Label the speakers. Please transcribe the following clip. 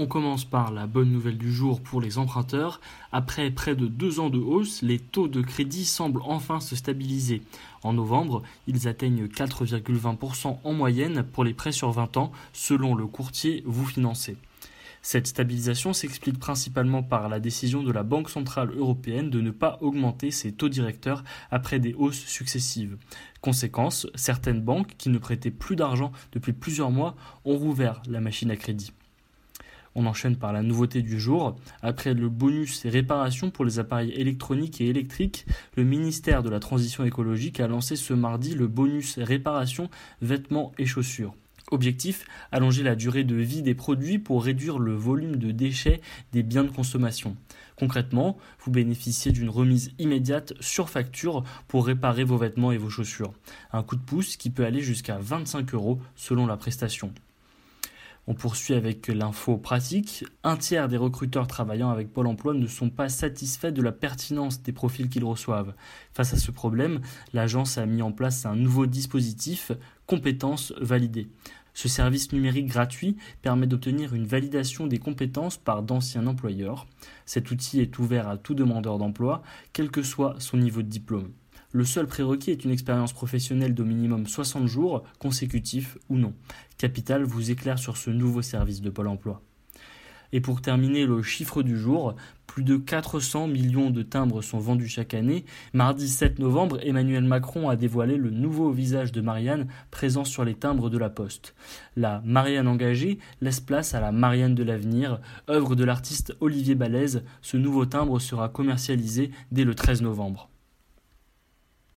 Speaker 1: On commence par la bonne nouvelle du jour pour les emprunteurs. Après près de deux ans de hausse, les taux de crédit semblent enfin se stabiliser. En novembre, ils atteignent 4,20% en moyenne pour les prêts sur 20 ans, selon le courtier Vous Financez. Cette stabilisation s'explique principalement par la décision de la Banque centrale européenne de ne pas augmenter ses taux directeurs après des hausses successives. Conséquence, certaines banques qui ne prêtaient plus d'argent depuis plusieurs mois ont rouvert la machine à crédit. On enchaîne par la nouveauté du jour. Après le bonus réparation pour les appareils électroniques et électriques, le ministère de la Transition écologique a lancé ce mardi le bonus réparation vêtements et chaussures. Objectif, allonger la durée de vie des produits pour réduire le volume de déchets des biens de consommation. Concrètement, vous bénéficiez d'une remise immédiate sur facture pour réparer vos vêtements et vos chaussures. Un coup de pouce qui peut aller jusqu'à 25 euros selon la prestation. On poursuit avec l'info pratique. Un tiers des recruteurs travaillant avec Pôle Emploi ne sont pas satisfaits de la pertinence des profils qu'ils reçoivent. Face à ce problème, l'agence a mis en place un nouveau dispositif, compétences validées. Ce service numérique gratuit permet d'obtenir une validation des compétences par d'anciens employeurs. Cet outil est ouvert à tout demandeur d'emploi, quel que soit son niveau de diplôme. Le seul prérequis est une expérience professionnelle d'au minimum 60 jours, consécutifs ou non. Capital vous éclaire sur ce nouveau service de Pôle emploi. Et pour terminer le chiffre du jour, plus de 400 millions de timbres sont vendus chaque année. Mardi 7 novembre, Emmanuel Macron a dévoilé le nouveau visage de Marianne présent sur les timbres de la Poste. La Marianne engagée laisse place à la Marianne de l'avenir, œuvre de l'artiste Olivier Balèze. Ce nouveau timbre sera commercialisé dès le 13 novembre.